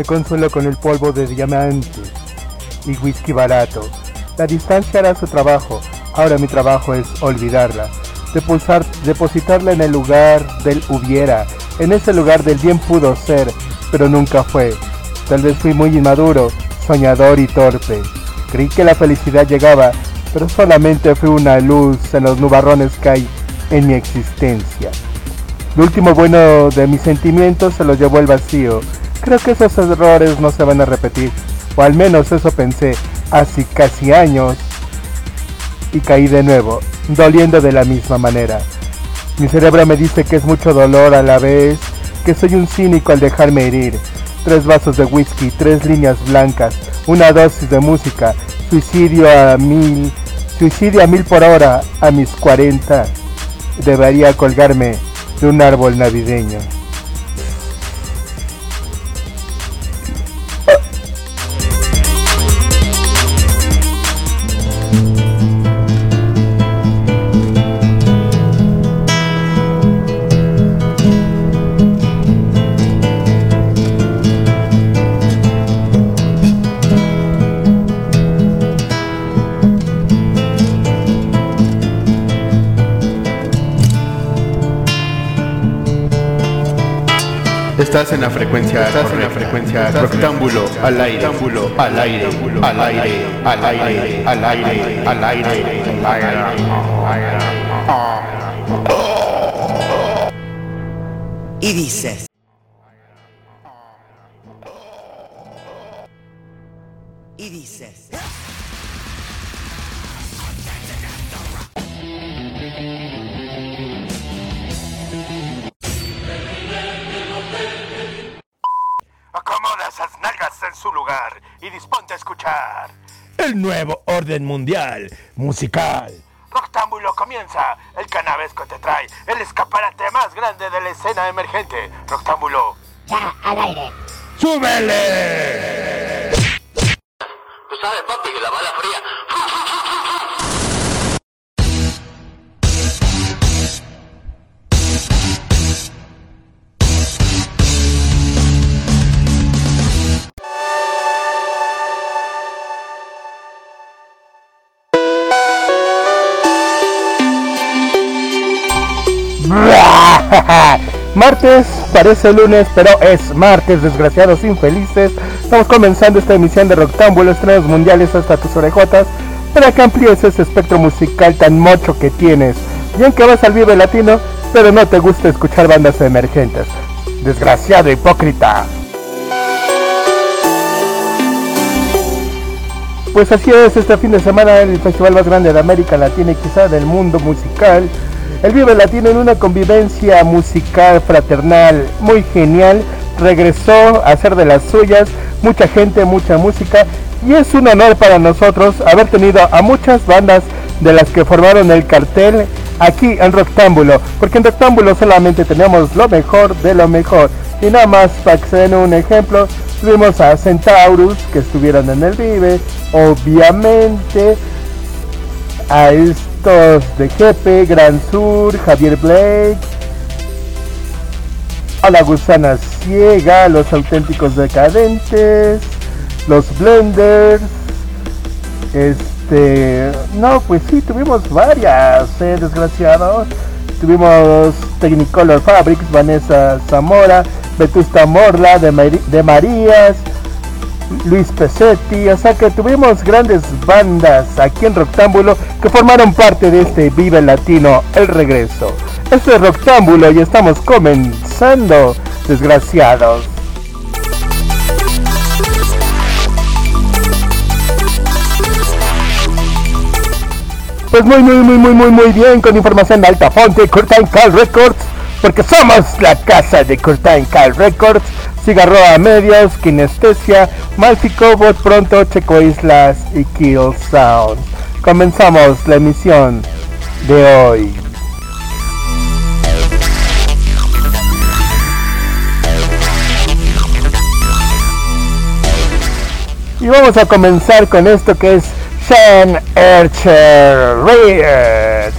Me consuelo con el polvo de diamantes y whisky barato. La distancia hará su trabajo. Ahora mi trabajo es olvidarla. depositarla en el lugar del hubiera. En ese lugar del bien pudo ser, pero nunca fue. Tal vez fui muy inmaduro, soñador y torpe. Creí que la felicidad llegaba, pero solamente fue una luz en los nubarrones que hay en mi existencia. Lo último bueno de mis sentimientos se los llevó el vacío. Creo que esos errores no se van a repetir, o al menos eso pensé hace casi años, y caí de nuevo, doliendo de la misma manera. Mi cerebro me dice que es mucho dolor a la vez, que soy un cínico al dejarme herir. Tres vasos de whisky, tres líneas blancas, una dosis de música, suicidio a mil, suicidio a mil por hora a mis 40. Debería colgarme de un árbol navideño. Estás en la frecuencia, estás en la frecuencia rectángulo al aire, al aire, al aire, al aire, al aire, al aire, al aire. Y dices. Y dices. Nuevo orden mundial musical. Roctámbulo comienza. El canavesco te trae el escaparate más grande de la escena emergente. Roctámbulo. Ya, al aire. ¡Súbele! Martes, parece lunes, pero es martes, desgraciados infelices. Estamos comenzando esta emisión de Roctámbulo, estrenos mundiales hasta tus orejotas, para que amplíes ese espectro musical tan mocho que tienes. Bien que vas al Vive Latino, pero no te gusta escuchar bandas emergentes. Desgraciado hipócrita. Pues así es, este fin de semana el festival más grande de América Latina y quizá del mundo musical el Vive Latino en una convivencia musical fraternal muy genial. Regresó a hacer de las suyas, mucha gente, mucha música. Y es un honor para nosotros haber tenido a muchas bandas de las que formaron el cartel aquí en Rectángulo. Porque en Rectángulo solamente tenemos lo mejor de lo mejor. Y nada más para que se den un ejemplo, tuvimos a Centaurus que estuvieron en el Vive. Obviamente a de Jefe, Gran Sur, Javier Blake, a la gusana ciega, los auténticos decadentes, los blenders, este, no, pues sí, tuvimos varias, eh, desgraciados. Tuvimos Technicolor Fabrics, Vanessa Zamora, Vetusta Morla de, de Marías, Luis Pesetti, o sea que tuvimos grandes bandas aquí en Roctámbulo que formaron parte de este Vive Latino, el regreso. Este es Roctámbulo y estamos comenzando, desgraciados. Pues muy, muy, muy, muy, muy, muy bien, con información de alta fonte, Curtain Cal Records, porque somos la casa de Curtain Cal Records Cigarro a medias, Kinestesia, Mágico, Bot Pronto, Checo Islas y Kill Sound. Comenzamos la emisión de hoy. Y vamos a comenzar con esto que es Sean Archer Red.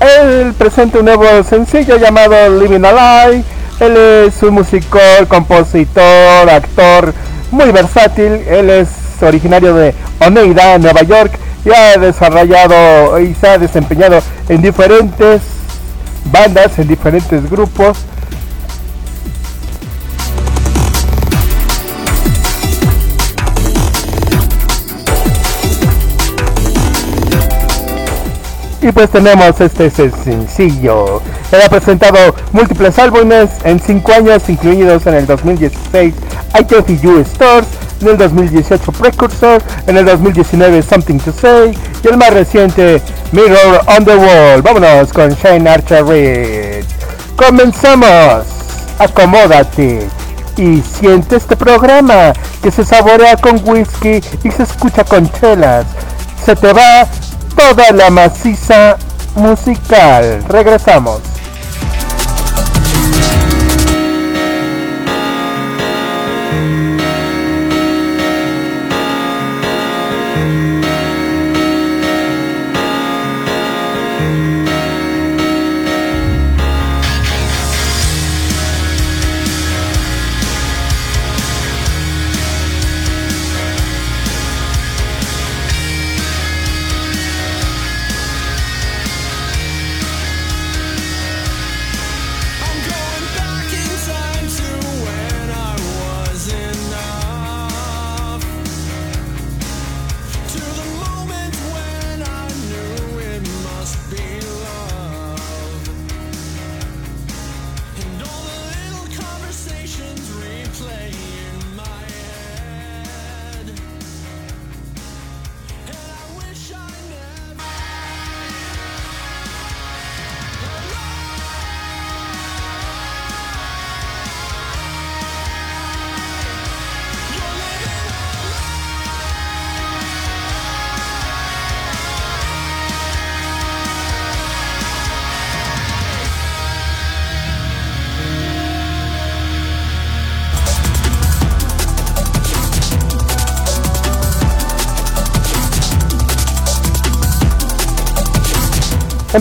Él presenta un nuevo sencillo llamado Living Alive Él es un músico, compositor, actor muy versátil. Él es originario de Oneida, Nueva York, y ha desarrollado y se ha desempeñado en diferentes bandas, en diferentes grupos. Y pues tenemos este sencillo. Ha presentado múltiples álbumes en 5 años, incluidos en el 2016 ITFU Stores, en el 2018 Precursor, en el 2019 Something to Say y el más reciente Mirror on the Wall. Vámonos con Shane Archer Reed. Comenzamos. Acomódate y siente este programa que se saborea con whisky y se escucha con chelas. Se te va toda la maciza musical. Regresamos.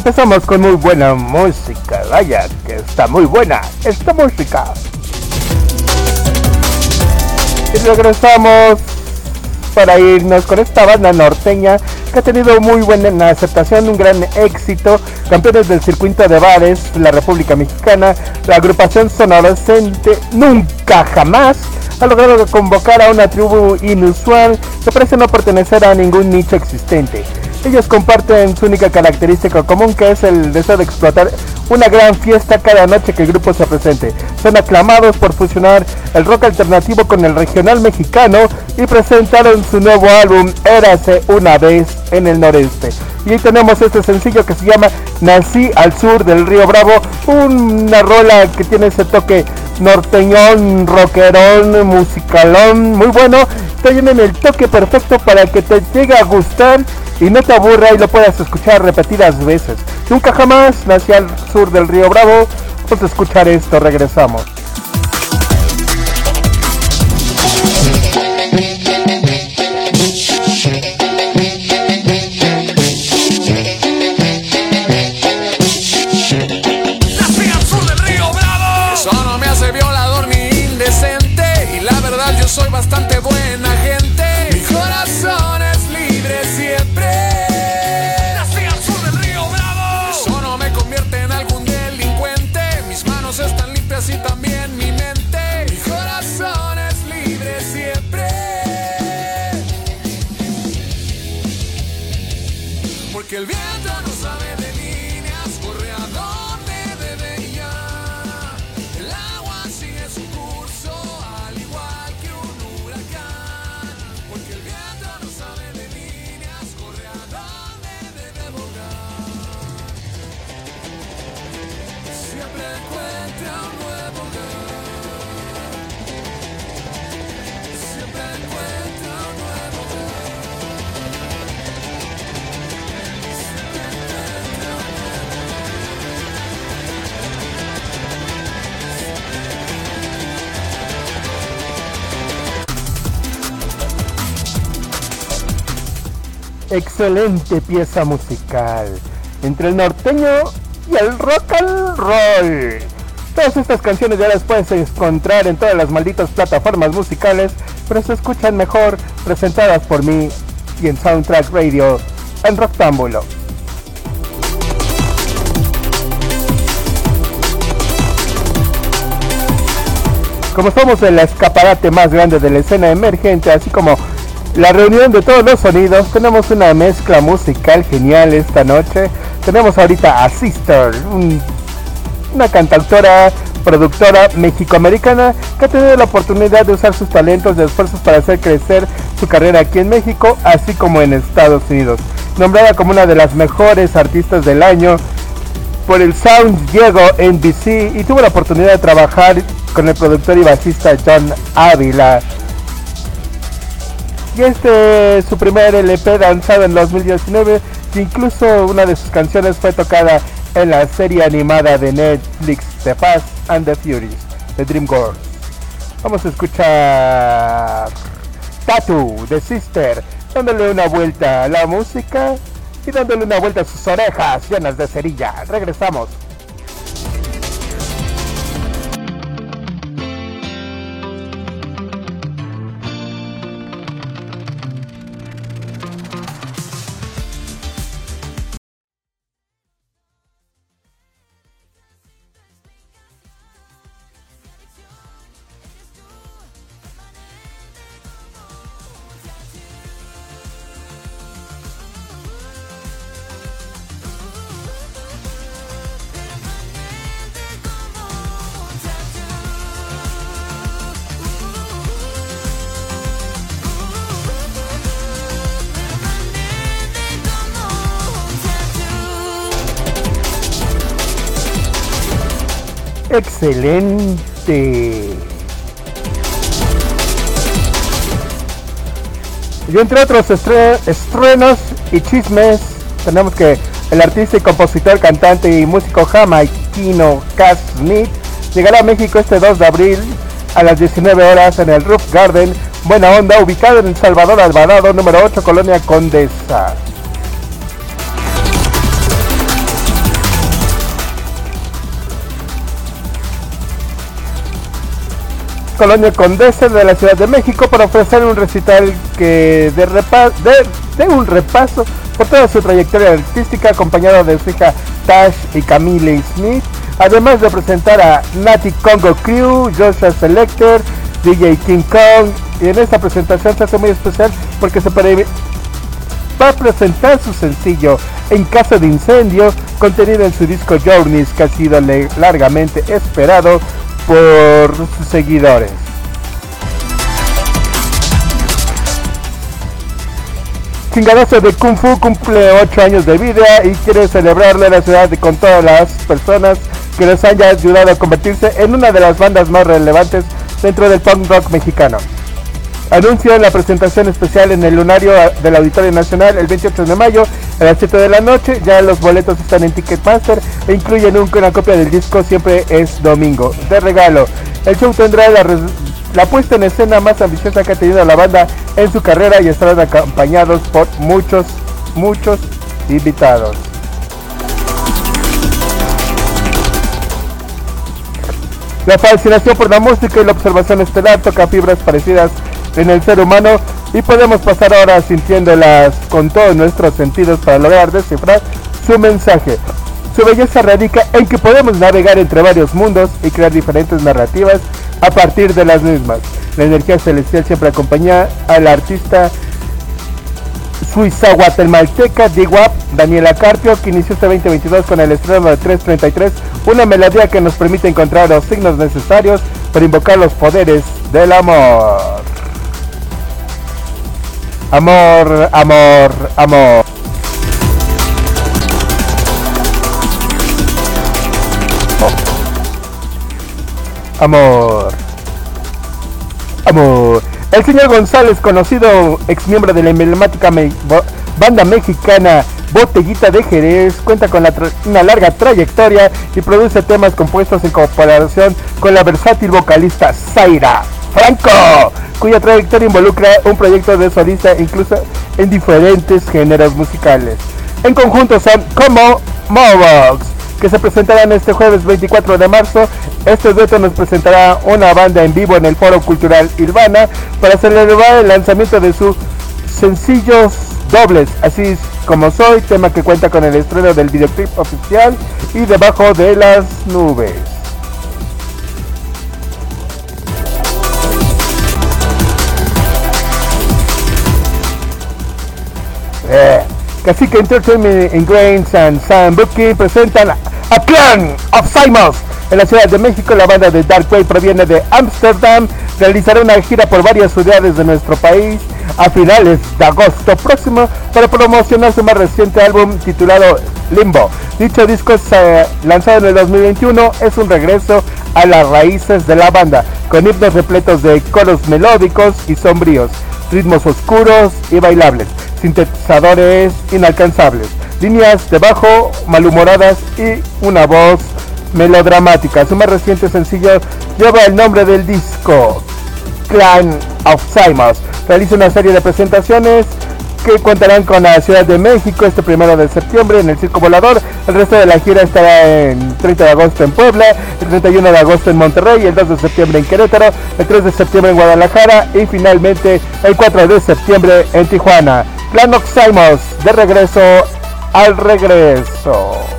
Empezamos con muy buena música, vaya que está muy buena esta música. Y regresamos para irnos con esta banda norteña que ha tenido muy buena aceptación, un gran éxito, campeones del circuito de bares, la República Mexicana, la agrupación sonorescente Nunca Jamás ha logrado convocar a una tribu inusual que parece no pertenecer a ningún nicho existente. Ellos comparten su única característica común que es el deseo de explotar una gran fiesta cada noche que el grupo se presente. Son aclamados por fusionar el rock alternativo con el regional mexicano y presentaron su nuevo álbum Érase una vez en el noreste. Y ahí tenemos este sencillo que se llama Nací al sur del río Bravo, una rola que tiene ese toque norteñón, rockerón, musicalón, muy bueno. Tienen el toque perfecto para que te llegue a gustar y no te aburra y lo puedas escuchar repetidas veces. Nunca jamás nací al sur del río Bravo. A escuchar esto, regresamos. Excelente pieza musical entre el norteño y el rock and roll. Todas estas canciones ya las puedes encontrar en todas las malditas plataformas musicales, pero se escuchan mejor presentadas por mí y en Soundtrack Radio en Rectángulo. Como somos el escaparate más grande de la escena emergente, así como la reunión de todos los sonidos, tenemos una mezcla musical genial esta noche. Tenemos ahorita a Sister, una cantautora, productora mexicoamericana que ha tenido la oportunidad de usar sus talentos y esfuerzos para hacer crecer su carrera aquí en México, así como en Estados Unidos. Nombrada como una de las mejores artistas del año por el Sound Diego NBC y tuvo la oportunidad de trabajar con el productor y bajista John Ávila. Y este es su primer LP lanzado en 2019, que incluso una de sus canciones fue tocada en la serie animada de Netflix The Fast and the Furious de DreamWorks. Vamos a escuchar Tattoo de Sister, dándole una vuelta a la música y dándole una vuelta a sus orejas llenas de cerilla. Regresamos. Excelente. Y entre otros estrenos y chismes, tenemos que el artista y compositor, cantante y músico jamaiquino Cass llegará a México este 2 de abril a las 19 horas en el Roof Garden, Buena Onda, ubicado en El Salvador Alvarado, número 8, Colonia Condesa. Colonia Condesa de la Ciudad de México para ofrecer un recital que de, de, un repaso por toda su trayectoria artística acompañado de su hija Tash y Camille Smith, además de presentar a Nati Congo Crew, Joshua Selector, DJ King Kong y en esta presentación se hace muy especial porque se va a presentar su sencillo En caso de incendio contenido en su disco Journeys que ha sido largamente esperado por sus seguidores. Chingadazo de Kung Fu cumple 8 años de vida y quiere celebrarle la ciudad con todas las personas que les haya ayudado a convertirse en una de las bandas más relevantes dentro del punk rock mexicano. Anuncio la presentación especial en el lunario del Auditorio Nacional el 28 de mayo a las 7 de la noche. Ya los boletos están en Ticketmaster e incluyen una copia del disco. Siempre es domingo. De regalo. El show tendrá la, puesta en escena más ambiciosa que ha tenido la banda en su carrera y estarán acompañados por muchos, muchos invitados. La fascinación por la música y la observación estelar toca fibras parecidas en el ser humano y podemos pasar ahora sintiéndolas con todos nuestros sentidos para lograr descifrar su mensaje. Su belleza radica en que podemos navegar entre varios mundos y crear diferentes narrativas a partir de las mismas. La energía celestial siempre acompaña al artista suiza guatemalteca Diguap Daniela Carpio, que inició este 2022 con el estreno de 333, una melodía que nos permite encontrar los signos necesarios para invocar los poderes del amor. Amor, amor, amor. Amor. Amor. El señor González, conocido ex miembro de la emblemática banda mexicana Botellita de Jerez, cuenta con una larga trayectoria y produce temas compuestos en cooperación con la versátil vocalista Zaira Franco, cuya trayectoria involucra un proyecto de solista incluso en diferentes géneros musicales. En conjunto son como Movox, que se presentarán este jueves 24 de marzo. Este dueto nos presentará una banda en vivo en el Foro Cultural Urbana para celebrar el lanzamiento de sus sencillos dobles, así como soy, tema que cuenta con el estreno del videoclip oficial y debajo de las nubes. Eh, Cacique Entertainment Ingrains and Sam Bookie presentan A Plan of Simons en la Ciudad de México. La banda de Dark Way proviene de Amsterdam. Realizará una gira por varias ciudades de nuestro país a finales de agosto próximo para promocionar su más reciente álbum titulado Limbo. Dicho disco lanzado en el 2021 es un regreso a las raíces de la banda, con himnos repletos de coros melódicos y sombríos, ritmos oscuros y bailables sintetizadores inalcanzables, líneas de bajo malhumoradas y una voz melodramática. Su más reciente sencillo lleva el nombre del disco, Clan of Simons. Realiza una serie de presentaciones que contarán con la Ciudad de México este primero de septiembre en el Circo Volador. El resto de la gira estará en 30 de agosto en Puebla, el 31 de agosto en Monterrey, el 2 de septiembre en Querétaro, el 3 de septiembre en Guadalajara y finalmente el 4 de septiembre en Tijuana. Clan of Simons de regreso al regreso.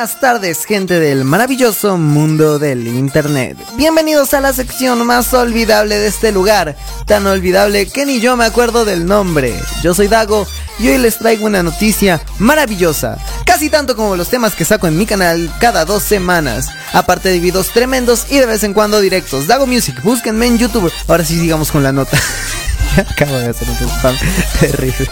Buenas tardes, gente del maravilloso mundo del internet. Bienvenidos a la sección más olvidable de este lugar, tan olvidable que ni yo me acuerdo del nombre. Yo soy Dago y hoy les traigo una noticia maravillosa, casi tanto como los temas que saco en mi canal cada dos semanas, aparte de videos tremendos y de vez en cuando directos. Dago Music, búsquenme en YouTube. Ahora sí sigamos con la nota. Acabo de hacer un spam terrible.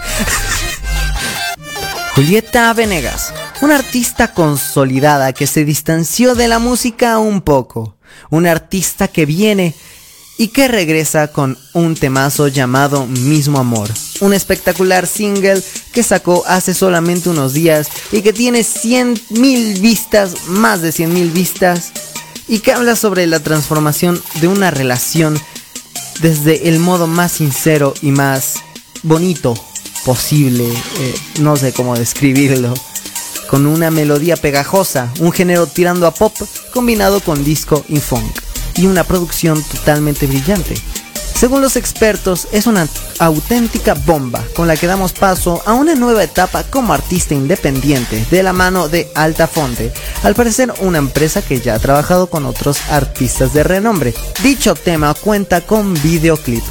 Julieta Venegas, una artista consolidada que se distanció de la música un poco, una artista que viene y que regresa con un temazo llamado Mismo Amor, un espectacular single que sacó hace solamente unos días y que tiene 100 mil vistas, más de 100 mil vistas, y que habla sobre la transformación de una relación desde el modo más sincero y más bonito posible, eh, no sé cómo describirlo, con una melodía pegajosa, un género tirando a pop combinado con disco y funk, y una producción totalmente brillante. Según los expertos, es una auténtica bomba con la que damos paso a una nueva etapa como artista independiente de la mano de Altafonte, al parecer una empresa que ya ha trabajado con otros artistas de renombre. Dicho tema cuenta con videoclip,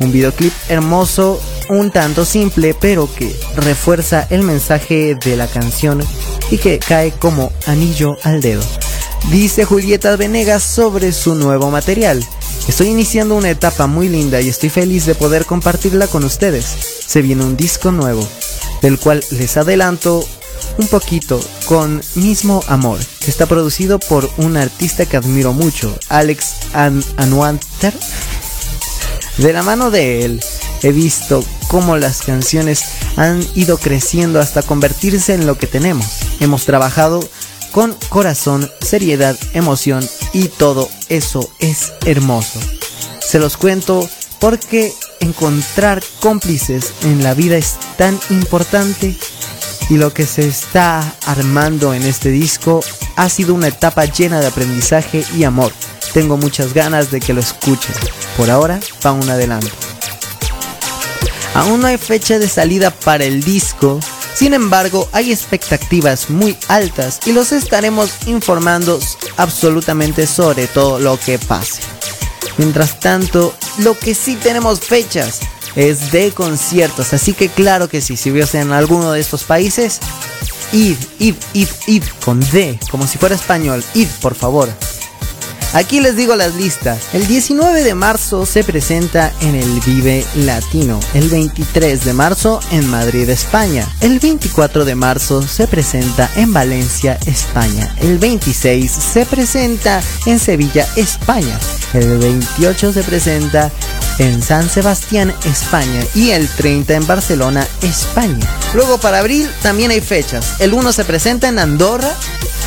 un videoclip hermoso, un tanto simple, pero que refuerza el mensaje de la canción y que cae como anillo al dedo. Dice Julieta Venegas sobre su nuevo material. Estoy iniciando una etapa muy linda y estoy feliz de poder compartirla con ustedes. Se viene un disco nuevo, del cual les adelanto un poquito con Mismo Amor, está producido por un artista que admiro mucho, Alex An Anwanter de la mano de él he visto cómo las canciones han ido creciendo hasta convertirse en lo que tenemos. Hemos trabajado con corazón, seriedad, emoción y todo eso es hermoso. Se los cuento porque encontrar cómplices en la vida es tan importante y lo que se está armando en este disco ha sido una etapa llena de aprendizaje y amor. Tengo muchas ganas de que lo escuchen. Por ahora, va un adelanto. Aún no hay fecha de salida para el disco, sin embargo hay expectativas muy altas y los estaremos informando absolutamente sobre todo lo que pase. Mientras tanto, lo que sí tenemos fechas es de conciertos, así que claro que sí, si vives en alguno de estos países, id, id, id, id, con D, como si fuera español, id por favor. Aquí les digo las listas. El 19 de marzo se presenta en el Vive Latino. El 23 de marzo en Madrid, España. El 24 de marzo se presenta en Valencia, España. El 26 se presenta en Sevilla, España. El 28 se presenta en San Sebastián, España. Y el 30 en Barcelona, España. Luego para abril también hay fechas. El 1 se presenta en Andorra.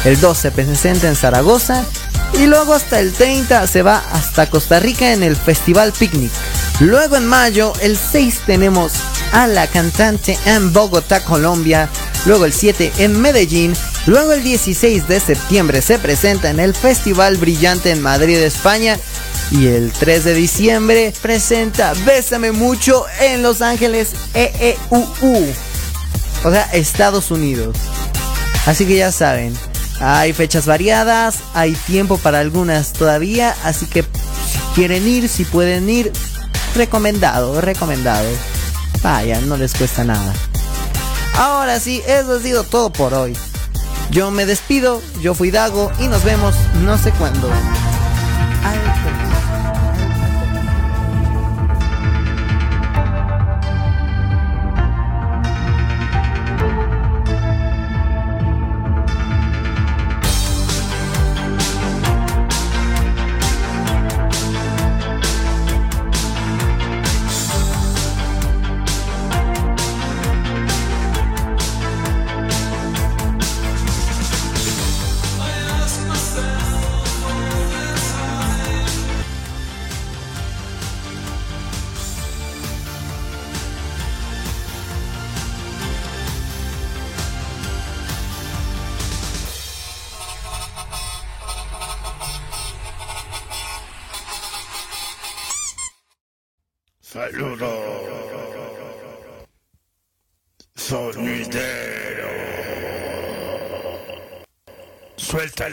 El 2 se presenta en Zaragoza Y luego hasta el 30 se va hasta Costa Rica en el Festival Picnic. Luego en mayo, el 6 tenemos a la cantante en Bogotá, Colombia. Luego el 7 en Medellín. Luego el 16 de septiembre se presenta en el Festival Brillante en Madrid, España. Y el 3 de diciembre presenta Bésame mucho en Los Ángeles EEUU. O sea, Estados Unidos. Así que ya saben, hay fechas variadas, hay tiempo para algunas todavía, así que si quieren ir, si pueden ir, recomendado, recomendado. Vayan, no les cuesta nada. Ahora sí, eso ha sido todo por hoy. Yo me despido, yo fui Dago y nos vemos no sé cuándo.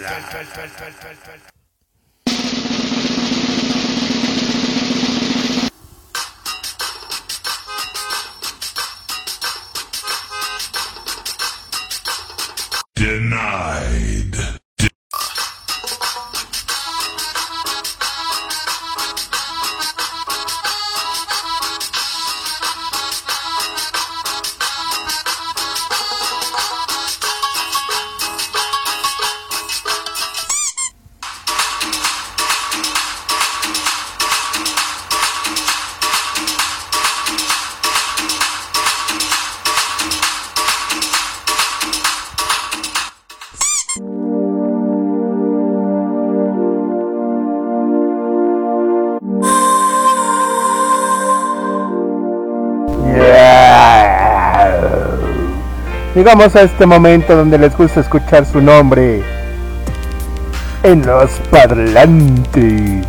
Alter. Llegamos a este momento donde les gusta escuchar su nombre en los parlantes.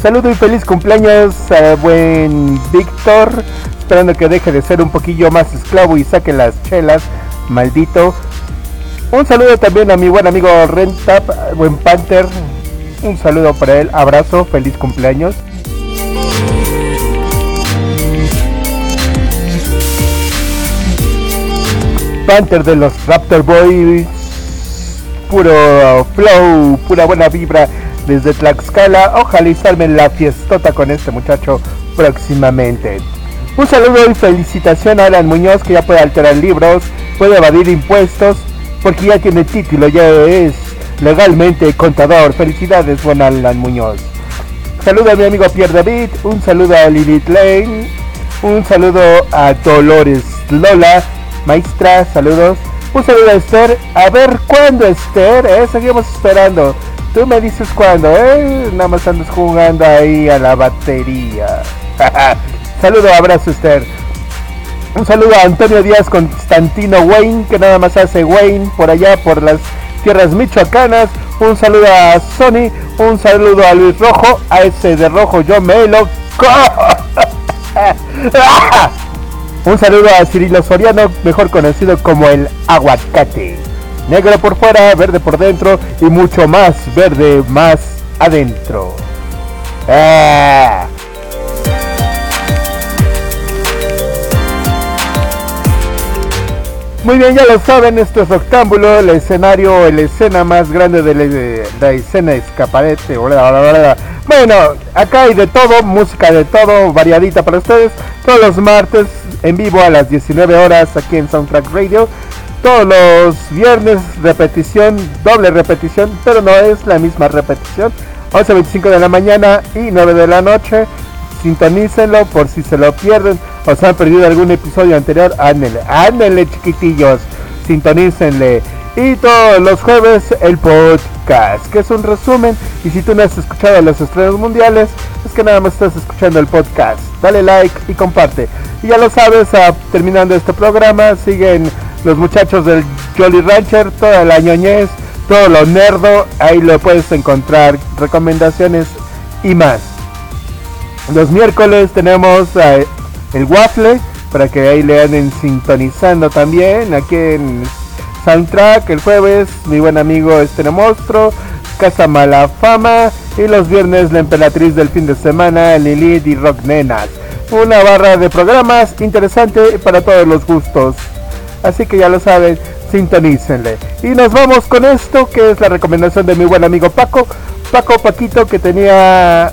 Saludo y feliz cumpleaños a buen Víctor, esperando que deje de ser un poquillo más esclavo y saque las chelas, maldito. Un saludo también a mi buen amigo Rentap, buen Panther. Un saludo para él, abrazo, feliz cumpleaños. Panther de los Raptor Boys. Puro flow, pura buena vibra desde Tlaxcala. Ojalá y salven la fiestota con este muchacho próximamente. Un saludo y felicitación a Alan Muñoz que ya puede alterar libros, puede evadir impuestos, porque ya tiene título, ya es legalmente contador. Felicidades, buen Alan Muñoz. Saludo a mi amigo Pierre David, un saludo a Lilith Lane, un saludo a Dolores Lola, maestra, saludos. Un saludo a Esther. A ver cuándo, Esther, ¿eh? Seguimos esperando. Tú me dices cuándo, ¿eh? Nada más andas jugando ahí a la batería. saludo, abrazo, Esther. Un saludo a Antonio Díaz Constantino Wayne, que nada más hace Wayne por allá, por las tierras michoacanas. Un saludo a Sony. Un saludo a Luis Rojo. A ese de rojo yo me lo... Un saludo a Cirilo Soriano, mejor conocido como el aguacate. Negro por fuera, verde por dentro y mucho más verde más adentro. ¡Ah! Muy bien, ya lo saben, esto es Octámbulo, el escenario, la escena más grande de la, de la escena escaparete. Bla, bla, bla, bueno, acá hay de todo, música de todo, variadita para ustedes. Todos los martes en vivo a las 19 horas aquí en Soundtrack Radio. Todos los viernes repetición, doble repetición, pero no es la misma repetición. 11.25 de la mañana y 9 de la noche. Sintonícenlo por si se lo pierden o se han perdido algún episodio anterior. Ándele, ándele chiquitillos. Sintonícenle. Y todos los jueves el podcast, que es un resumen. Y si tú no has escuchado los estrenos mundiales, es que nada más estás escuchando el podcast. Dale like y comparte. Y ya lo sabes, terminando este programa, siguen los muchachos del Jolly Rancher, toda la ñoñez, todo lo nerdo. Ahí lo puedes encontrar, recomendaciones y más. Los miércoles tenemos eh, el waffle para que ahí le anden sintonizando también aquí en Soundtrack. El jueves mi buen amigo Este Monstruo, Casa Mala Fama y los viernes la emperatriz del fin de semana Lilith y Rock Nenas. Una barra de programas interesante para todos los gustos. Así que ya lo saben, sintonícenle. Y nos vamos con esto que es la recomendación de mi buen amigo Paco. Paco Paquito que tenía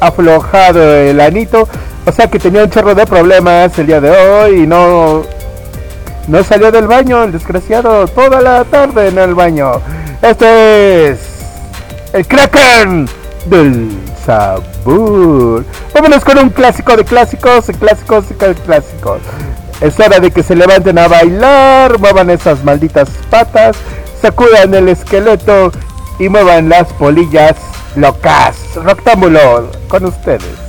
aflojado el anito. O sea que tenía un chorro de problemas el día de hoy y no, no salió del baño, el desgraciado, toda la tarde en el baño. Este es el Kraken del sabor. Vámonos con un clásico de clásicos, clásicos y clásicos. Es hora de que se levanten a bailar, muevan esas malditas patas, sacudan el esqueleto y muevan las polillas locas. Roctámbulo con ustedes.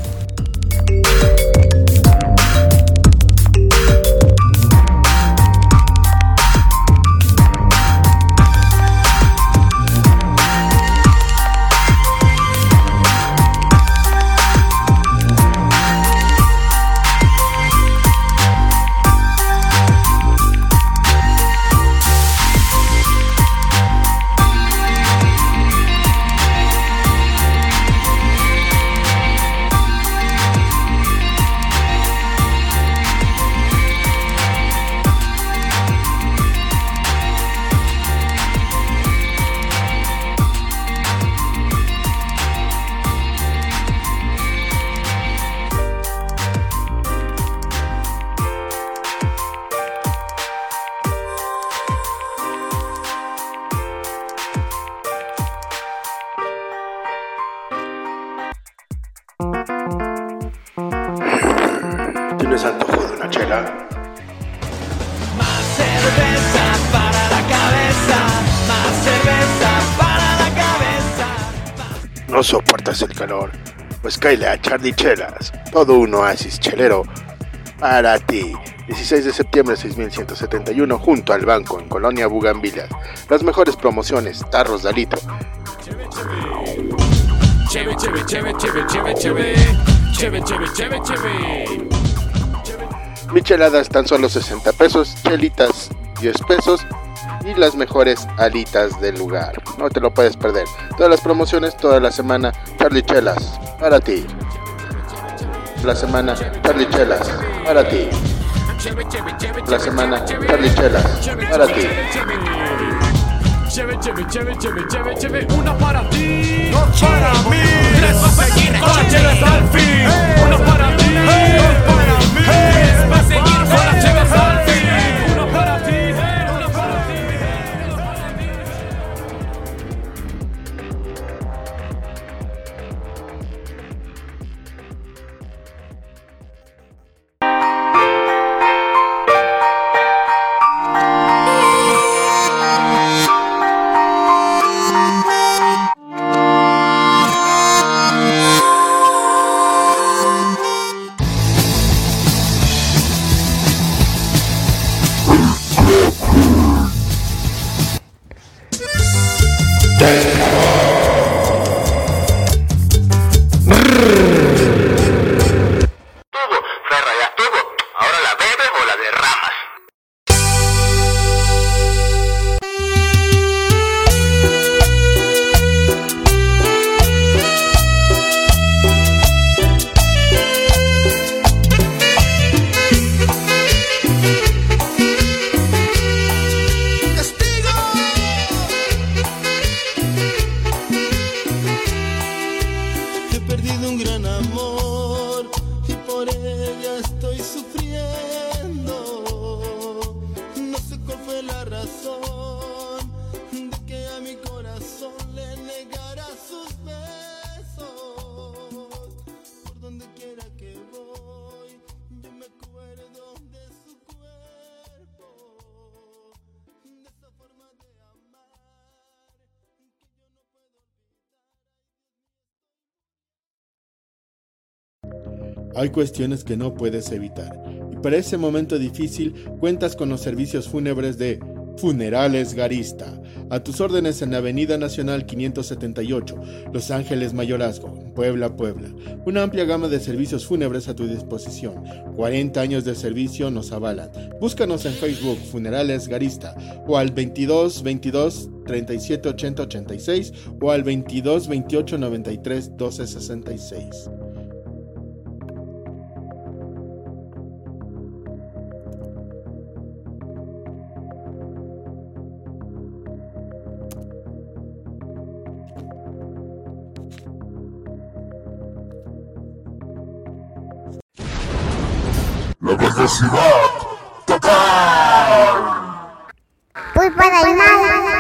A Charlie Chelas, todo un oasis chelero para ti. 16 de septiembre 6171 junto al banco en Colonia Bugambilias. Las mejores promociones, tarros de alito. Micheladas tan solo 60 pesos, chelitas 10 pesos y las mejores alitas del lugar. No te lo puedes perder. Todas las promociones, toda la semana, Charlie Chelas, para ti. La semana, Charlie Chelas, para ti. La semana, Charlie Chelas, para ti. Cheve, cheve, cheve, cheve, cheve, cheve, una para ti, dos para mí, tres para seguir con la cheve hasta el fin, una para ti, dos para mí, tres para seguir Hay cuestiones que no puedes evitar. Y para ese momento difícil cuentas con los servicios fúnebres de Funerales Garista. A tus órdenes en la Avenida Nacional 578, Los Ángeles Mayorazgo, Puebla, Puebla. Una amplia gama de servicios fúnebres a tu disposición. 40 años de servicio nos avalan. Búscanos en Facebook Funerales Garista o al 22 22 37 80 86 o al 22 28 93 12 66. La velocidad total. Mal.